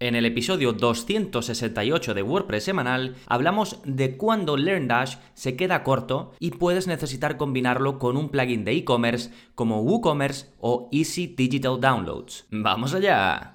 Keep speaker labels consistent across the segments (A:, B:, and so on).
A: En el episodio 268 de WordPress semanal hablamos de cuándo LearnDash se queda corto y puedes necesitar combinarlo con un plugin de e-commerce como WooCommerce o Easy Digital Downloads. ¡Vamos allá!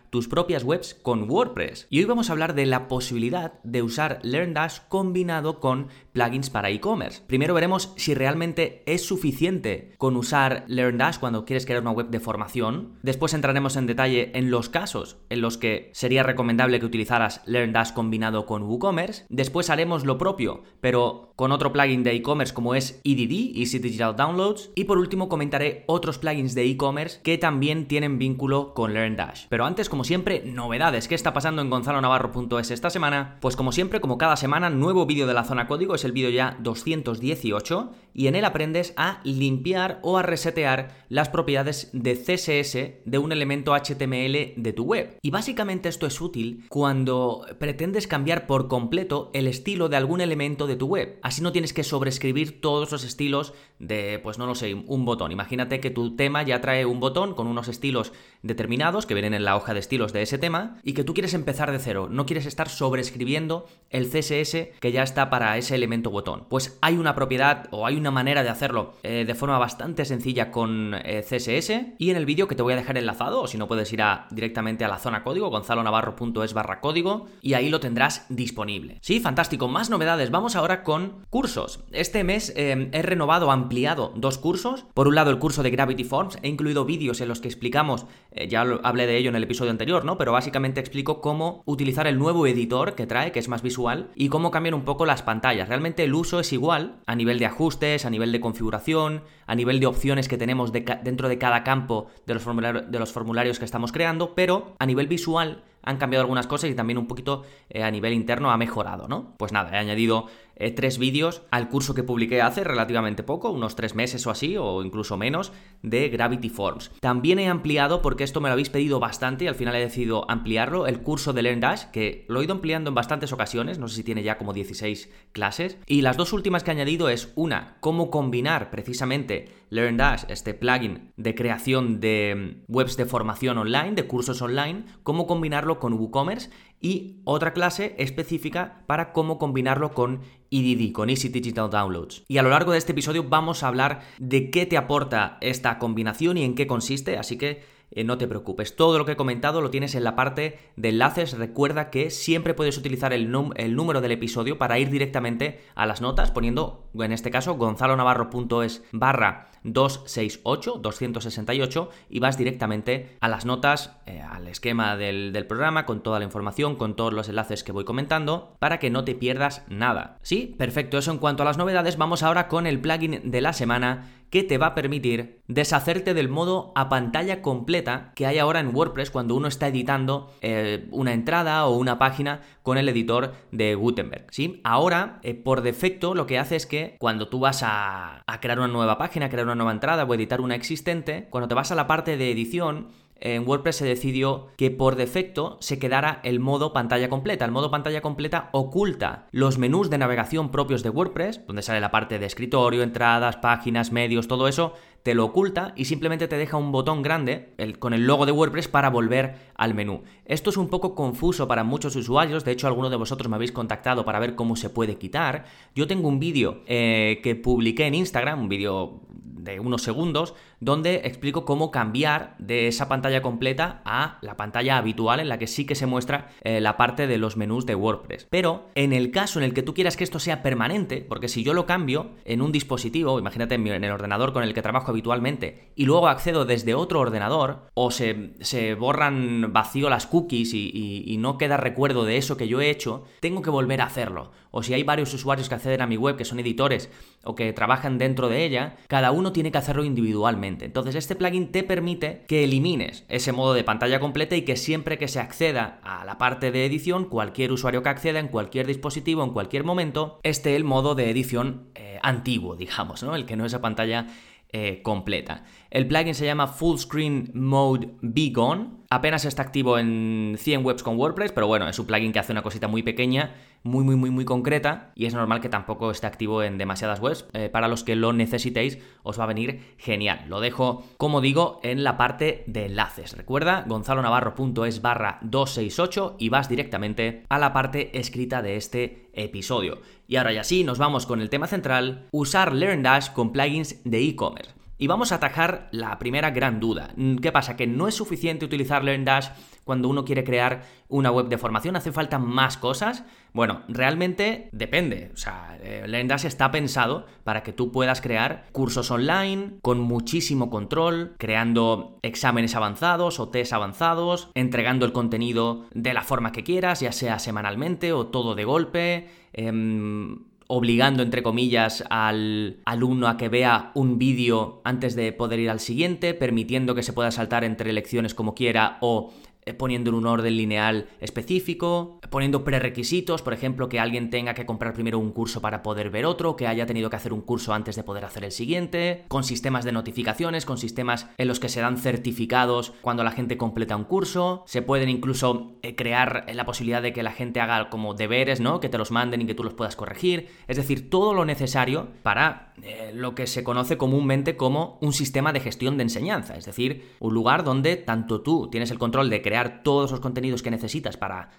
A: tus propias webs con WordPress. Y hoy vamos a hablar de la posibilidad de usar LearnDash combinado con plugins para e-commerce. Primero veremos si realmente es suficiente con usar LearnDash cuando quieres crear una web de formación. Después entraremos en detalle en los casos en los que sería recomendable que utilizaras LearnDash combinado con WooCommerce. Después haremos lo propio, pero con otro plugin de e-commerce como es EDD, Easy Digital Downloads. Y por último comentaré otros plugins de e-commerce que también tienen vínculo con LearnDash. Pero antes, como siempre, novedades. ¿Qué está pasando en gonzalonavarro.es esta semana? Pues como siempre, como cada semana, nuevo vídeo de la zona código, es el vídeo ya 218 y en él aprendes a limpiar o a resetear las propiedades de CSS de un elemento HTML de tu web. Y básicamente esto es útil cuando pretendes cambiar por completo el estilo de algún elemento de tu web. Así no tienes que sobreescribir todos los estilos de, pues no lo sé, un botón. Imagínate que tu tema ya trae un botón con unos estilos determinados que vienen en la hoja de de ese tema y que tú quieres empezar de cero. No quieres estar sobreescribiendo el CSS que ya está para ese elemento botón. Pues hay una propiedad o hay una manera de hacerlo eh, de forma bastante sencilla con eh, CSS y en el vídeo que te voy a dejar enlazado o si no puedes ir a, directamente a la zona código gonzalonavarro.es barra código y ahí lo tendrás disponible. Sí, fantástico. Más novedades. Vamos ahora con cursos. Este mes eh, he renovado, ampliado dos cursos. Por un lado, el curso de Gravity Forms. He incluido vídeos en los que explicamos, ya hablé de ello en el episodio anterior, ¿no? Pero básicamente explico cómo utilizar el nuevo editor que trae, que es más visual, y cómo cambiar un poco las pantallas. Realmente el uso es igual a nivel de ajustes, a nivel de configuración, a nivel de opciones que tenemos dentro de cada campo de los formularios que estamos creando, pero a nivel visual han cambiado algunas cosas y también un poquito eh, a nivel interno ha mejorado, ¿no? Pues nada, he añadido eh, tres vídeos al curso que publiqué hace relativamente poco, unos tres meses o así, o incluso menos, de Gravity Forms. También he ampliado, porque esto me lo habéis pedido bastante y al final he decidido ampliarlo, el curso de LearnDash, que lo he ido ampliando en bastantes ocasiones, no sé si tiene ya como 16 clases. Y las dos últimas que he añadido es una, cómo combinar precisamente LearnDash, este plugin de creación de mm, webs de formación online, de cursos online, cómo combinarlo con WooCommerce y otra clase específica para cómo combinarlo con EDD, con Easy Digital Downloads. Y a lo largo de este episodio vamos a hablar de qué te aporta esta combinación y en qué consiste, así que eh, no te preocupes. Todo lo que he comentado lo tienes en la parte de enlaces. Recuerda que siempre puedes utilizar el, el número del episodio para ir directamente a las notas, poniendo, en este caso, gonzalonavarro.es barra 268, 268, y vas directamente a las notas, eh, al esquema del, programa, con toda la información, con todos los enlaces que voy comentando, para que no te pierdas nada. Sí, perfecto, eso en cuanto a las novedades. Vamos ahora con el plugin de la semana que te va a permitir deshacerte del modo a pantalla completa que hay ahora en WordPress cuando uno está editando eh, una entrada o una página con el editor de Gutenberg. ¿sí? Ahora, eh, por defecto, lo que hace es que cuando tú vas a, a crear una nueva página, crear una nueva entrada o editar una existente, cuando te vas a la parte de edición, en WordPress se decidió que por defecto se quedara el modo pantalla completa. El modo pantalla completa oculta los menús de navegación propios de WordPress, donde sale la parte de escritorio, entradas, páginas, medios, todo eso, te lo oculta y simplemente te deja un botón grande con el logo de WordPress para volver al menú. Esto es un poco confuso para muchos usuarios, de hecho alguno de vosotros me habéis contactado para ver cómo se puede quitar. Yo tengo un vídeo eh, que publiqué en Instagram, un vídeo de unos segundos, donde explico cómo cambiar de esa pantalla completa a la pantalla habitual en la que sí que se muestra eh, la parte de los menús de WordPress. Pero en el caso en el que tú quieras que esto sea permanente, porque si yo lo cambio en un dispositivo, imagínate en, el ordenador con el que trabajo habitualmente, y luego accedo desde otro ordenador, o se, borran vacío las cookies y no queda recuerdo de eso que yo he hecho, tengo que volver a hacerlo. O si hay varios usuarios que acceden a mi web, que son editores o que trabajan dentro de ella, cada uno tiene que hacerlo individualmente. Entonces este plugin te permite que elimines ese modo de pantalla completa y que siempre que se acceda a la parte de edición, cualquier usuario que acceda en cualquier dispositivo, en cualquier momento, esté el modo de edición eh, antiguo, digamos, ¿no? El que no es a pantalla eh, completa. El plugin se llama Full Screen Mode Be Gone. Apenas está activo en 100 webs con WordPress, pero bueno, es un plugin que hace una cosita muy pequeña, muy, muy, muy, muy concreta y es normal que tampoco esté activo en demasiadas webs. Eh, para los que lo necesitéis, os va a venir genial. Lo dejo, como digo, en la parte de enlaces. Recuerda, gonzalonavarro.es barra 268 y vas directamente a la parte escrita de este episodio. Y ahora ya sí, nos vamos con el tema central, usar LearnDash con plugins de e-commerce. Y vamos a atajar la primera gran duda. ¿Qué pasa? Que no es suficiente utilizar LearnDash cuando uno quiere crear una web de formación, hace falta más cosas. Bueno, realmente depende. O sea, eh, LearnDash está pensado para que tú puedas crear cursos online con muchísimo control, creando exámenes avanzados o test avanzados, entregando el contenido de la forma que quieras, ya sea semanalmente o todo de golpe. Em, obligando, entre comillas, al alumno a que vea un vídeo antes de poder ir al siguiente, permitiendo que se pueda saltar entre lecciones como quiera o eh, poniendo en un orden lineal específico, poniendo prerequisitos, por ejemplo, que alguien tenga que comprar primero un curso para poder ver otro, que haya tenido que hacer un curso antes de poder hacer el siguiente, con sistemas de notificaciones, con sistemas en los que se dan certificados cuando la gente completa un curso, se pueden incluso eh, crear la posibilidad de que la gente haga como deberes, ¿no? Que te los manden y que tú los puedas corregir, es decir, todo lo necesario para eh, lo que se conoce comúnmente como un sistema de gestión de enseñanza, es decir, un lugar donde tanto tú tienes el control de crear todos los contenidos que necesitas para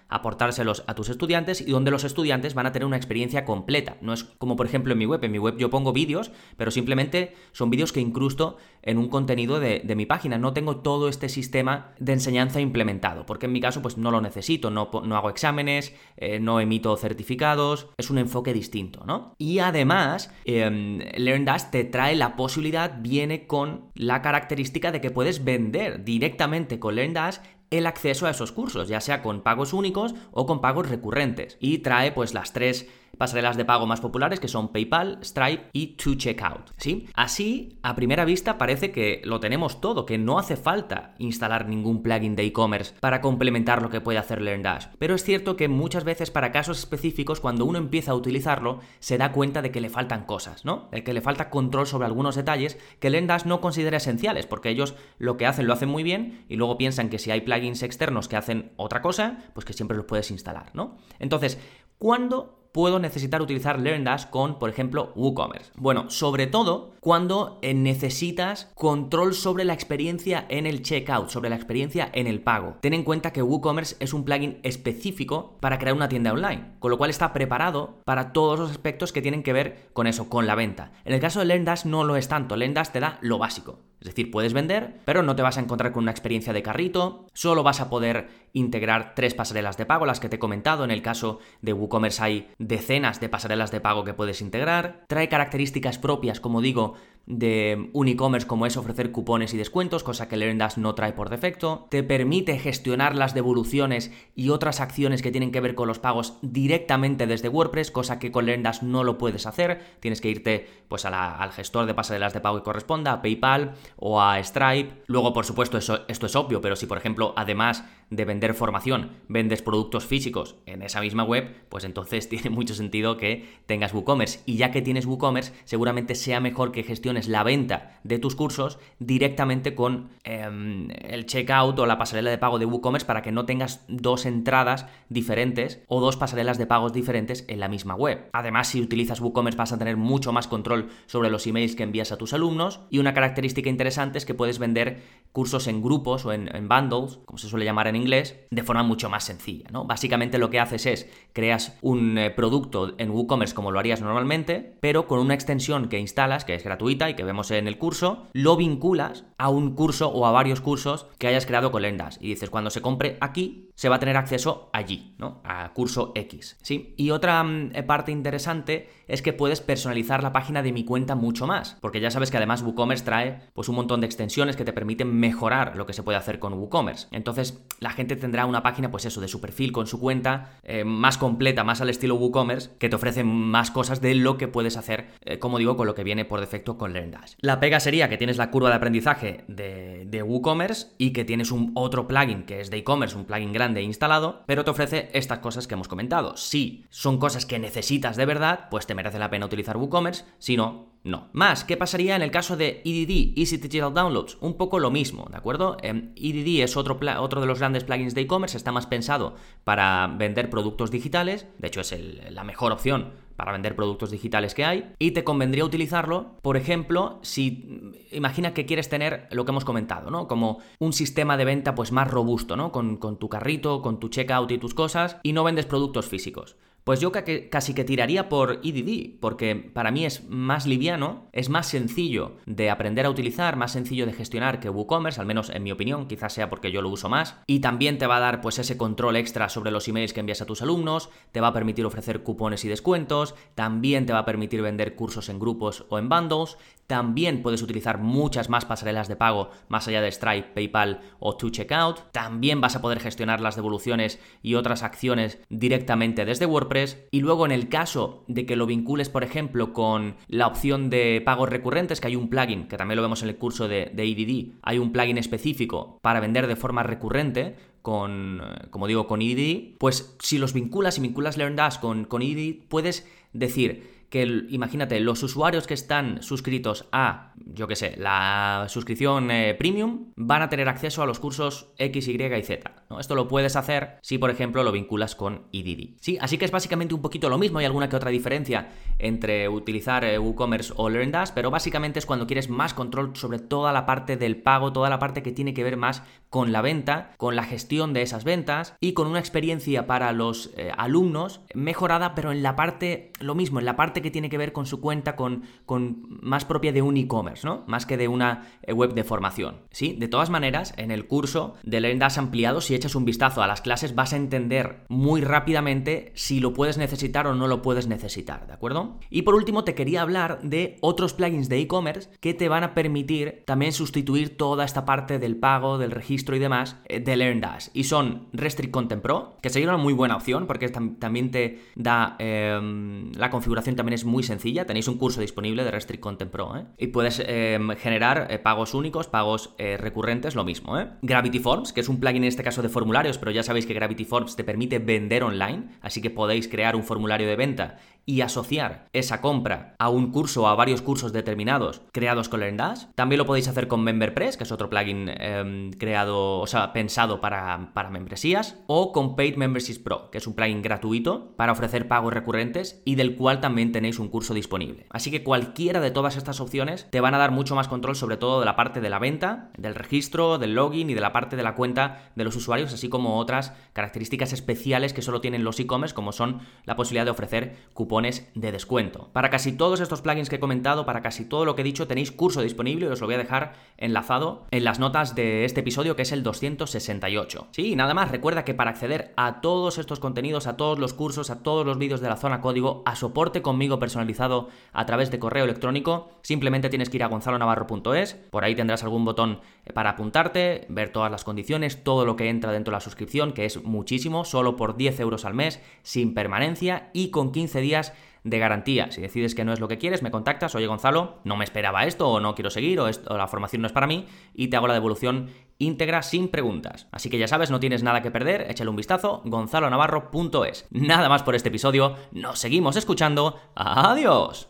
A: a tus estudiantes y donde los estudiantes van a tener una experiencia completa. No es como por ejemplo en mi web, en mi web yo pongo vídeos, pero simplemente son vídeos que incrusto en un contenido de, mi página. No tengo todo este sistema de enseñanza implementado, porque en mi caso pues no lo necesito, no, no hago exámenes, eh, no emito certificados, es un enfoque distinto, ¿no? Y además, eh, LearnDash te trae la posibilidad, viene con la característica de que puedes vender directamente con LearnDash el acceso a esos cursos, ya sea con pagos únicos o con pagos recurrentes. Y trae pues las tres pasarelas de pago más populares que son PayPal, Stripe y To Checkout. ¿sí? Así, a primera vista parece que lo tenemos todo, que no hace falta instalar ningún plugin de e-commerce para complementar lo que puede hacer LearnDash. Pero es cierto que muchas veces para casos específicos, cuando uno empieza a utilizarlo, se da cuenta de que le faltan cosas, ¿no? De que le falta control sobre algunos detalles que LearnDash no considera esenciales, porque ellos lo que hacen lo hacen muy bien y luego piensan que si hay plugins externos que hacen otra cosa, pues que siempre los puedes instalar, ¿no? Entonces, ¿cuándo puedo necesitar utilizar LearnDash con, por ejemplo, WooCommerce? Bueno, sobre todo cuando eh, necesitas control sobre la experiencia en el checkout, sobre la experiencia en el pago. Ten en cuenta que WooCommerce es un plugin específico para crear una tienda online, con lo cual está preparado para todos los aspectos que tienen que ver con eso, con la venta. En el caso de LearnDash no lo es tanto, LearnDash te da lo básico. Es decir, puedes vender, pero no te vas a encontrar con una experiencia de carrito, solo vas a poder integrar tres pasarelas de pago, las que te he comentado, en el caso de WooCommerce hay decenas de pasarelas de pago que puedes integrar, trae características propias, como digo, de un e-commerce como es ofrecer cupones y descuentos, cosa que LearnDash no trae por defecto, te permite gestionar las devoluciones y otras acciones que tienen que ver con los pagos directamente desde WordPress, cosa que con LearnDash no lo puedes hacer, tienes que irte pues al gestor de pasarelas de pago que corresponda, a PayPal o a Stripe. Luego, por supuesto, esto es obvio, pero si por ejemplo, además de vender formación, vendes productos físicos en esa misma web, pues entonces tiene mucho sentido que tengas WooCommerce. Y ya que tienes WooCommerce, seguramente sea mejor que gestiones la venta de tus cursos directamente con em, el checkout o la pasarela de pago de WooCommerce para que no tengas dos entradas diferentes o dos pasarelas de pagos diferentes en la misma web. Además, si utilizas WooCommerce vas a tener mucho más control sobre los emails que envías a tus alumnos y una característica interesante es que puedes vender cursos en grupos o en, bundles, como se suele llamar en inglés, de forma mucho más sencilla. ¿no? Básicamente lo que haces es creas un eh, producto en WooCommerce como lo harías normalmente, pero con una extensión que instalas, que es gratuita y que vemos en el curso, lo vinculas a un curso o a varios cursos que hayas creado con Lendas. Y dices, cuando se compre aquí, se va a tener acceso allí, ¿no? A curso X. ¿sí? Y otra mm, eh, parte interesante es que puedes personalizar la página de mi cuenta mucho más, porque ya sabes que además WooCommerce trae pues un montón de extensiones que te permiten mejorar lo que se puede hacer con WooCommerce. Entonces, la gente tendrá una página, pues eso, de su perfil con su cuenta, eh, más completa, más al estilo WooCommerce, que te ofrece más cosas de lo que puedes hacer, eh, como digo, con lo que viene por defecto con LearnDash. La pega sería que tienes la curva de aprendizaje de, de WooCommerce y que tienes un otro plugin que es de e-commerce, un plugin grande instalado, pero te ofrece estas cosas que hemos comentado. Si son cosas que necesitas de verdad, pues te merece la pena utilizar WooCommerce, si no, no. Más, ¿qué pasaría en el caso de EDD, Easy Digital Downloads? Un poco lo mismo, ¿de acuerdo? EDD em, es otro, otro de los grandes plugins de e-commerce, está más pensado para vender productos digitales, de hecho es la mejor opción para vender productos digitales que hay y te convendría utilizarlo, por ejemplo, si imagina que quieres tener lo que hemos comentado, ¿no? Como un sistema de venta pues más robusto, ¿no? Con, con tu carrito, con tu checkout y tus cosas y no vendes productos físicos. Pues yo casi que tiraría por EDD, porque para mí es más liviano, es más sencillo de aprender a utilizar, más sencillo de gestionar que WooCommerce, al menos en mi opinión, quizás sea porque yo lo uso más, y también te va a dar pues ese control extra sobre los emails que envías a tus alumnos, te va a permitir ofrecer cupones y descuentos, también te va a permitir vender cursos en grupos o en bundles, también puedes utilizar muchas más pasarelas de pago más allá de Stripe, PayPal o To Checkout, también vas a poder gestionar las devoluciones y otras acciones directamente desde WordPress, y luego en el caso de que lo vincules, por ejemplo, con la opción de pagos recurrentes, que hay un plugin, que también lo vemos en el curso de, de EDD, hay un plugin específico para vender de forma recurrente, con, eh, como digo, con EDD, pues si los vinculas y vinculas LearnDash con, con EDD, puedes decir que, imagínate, los usuarios que están suscritos a, yo qué sé, la suscripción eh, premium, van a tener acceso a los cursos X, Y y Z. Esto lo puedes hacer si, por ejemplo, lo vinculas con EDD. Sí, así que es básicamente un poquito lo mismo, hay alguna que otra diferencia entre utilizar eh, WooCommerce o LearnDash, pero básicamente es cuando quieres más control sobre toda la parte del pago, toda la parte que tiene que ver más con la venta, con la gestión de esas ventas y con una experiencia para los eh, alumnos mejorada, pero en la parte, lo mismo, en la parte que tiene que ver con su cuenta, con, con más propia de un e-commerce, ¿no? Más que de una eh, web de formación. ¿Sí? De todas maneras, en el curso de LearnDash ampliado, si echas un vistazo a las clases, vas a entender muy rápidamente si lo puedes necesitar o no lo puedes necesitar, ¿de acuerdo? Y por último, te quería hablar de otros plugins de e-commerce que te van a permitir también sustituir toda esta parte del pago, del registro y demás eh, de LearnDash. Y son Restrict Content Pro, que sería una muy buena opción porque también te da em, la configuración también es muy sencilla. Tenéis un curso disponible de Restrict Content Pro, ¿eh? Y puedes em, generar eh, pagos únicos, pagos recurrentes, lo mismo. Gravity Forms, que es un plugin en este caso de formularios, pero ya sabéis que Gravity Forms te permite vender online, así que podéis crear un formulario de venta y asociar esa compra a un curso o a varios cursos determinados creados con LearnDash. También lo podéis hacer con MemberPress, que es otro plugin em, creado, o sea, pensado para, para membresías, o con Paid Memberships Pro, que es un plugin gratuito para ofrecer pagos recurrentes y del cual también tenéis un curso disponible. Así que cualquiera de todas estas opciones te van a dar mucho más control sobre todo de la parte de la venta, del registro, del login y de la parte de la cuenta de los usuarios, así como otras características especiales que solo tienen los e-commerce, como son la posibilidad de ofrecer cupones de descuento. Para casi todos estos plugins que he comentado, para casi todo lo que he dicho, tenéis curso disponible y os lo voy a dejar enlazado en las notas de este episodio que es el 268. Sí, nada más, recuerda que para acceder a todos estos contenidos, a todos los cursos, a todos los vídeos de la zona código, a soporte conmigo personalizado a través de correo electrónico, simplemente tienes que ir a gonzalonavarro.es, por ahí tendrás algún botón para apuntarte, ver todas las condiciones, todo lo que entra dentro de la suscripción, que es muchísimo, solo por 10 euros al mes, sin permanencia y con 15 días de garantía. Si decides que no es lo que quieres, me contactas, oye Gonzalo, no me esperaba esto o no quiero seguir o, esto, la formación no es para mí y te hago la devolución íntegra sin preguntas. Así que ya sabes, no tienes nada que perder, échale un vistazo, gonzalonavarro.es. Nada más por este episodio, nos seguimos escuchando, adiós.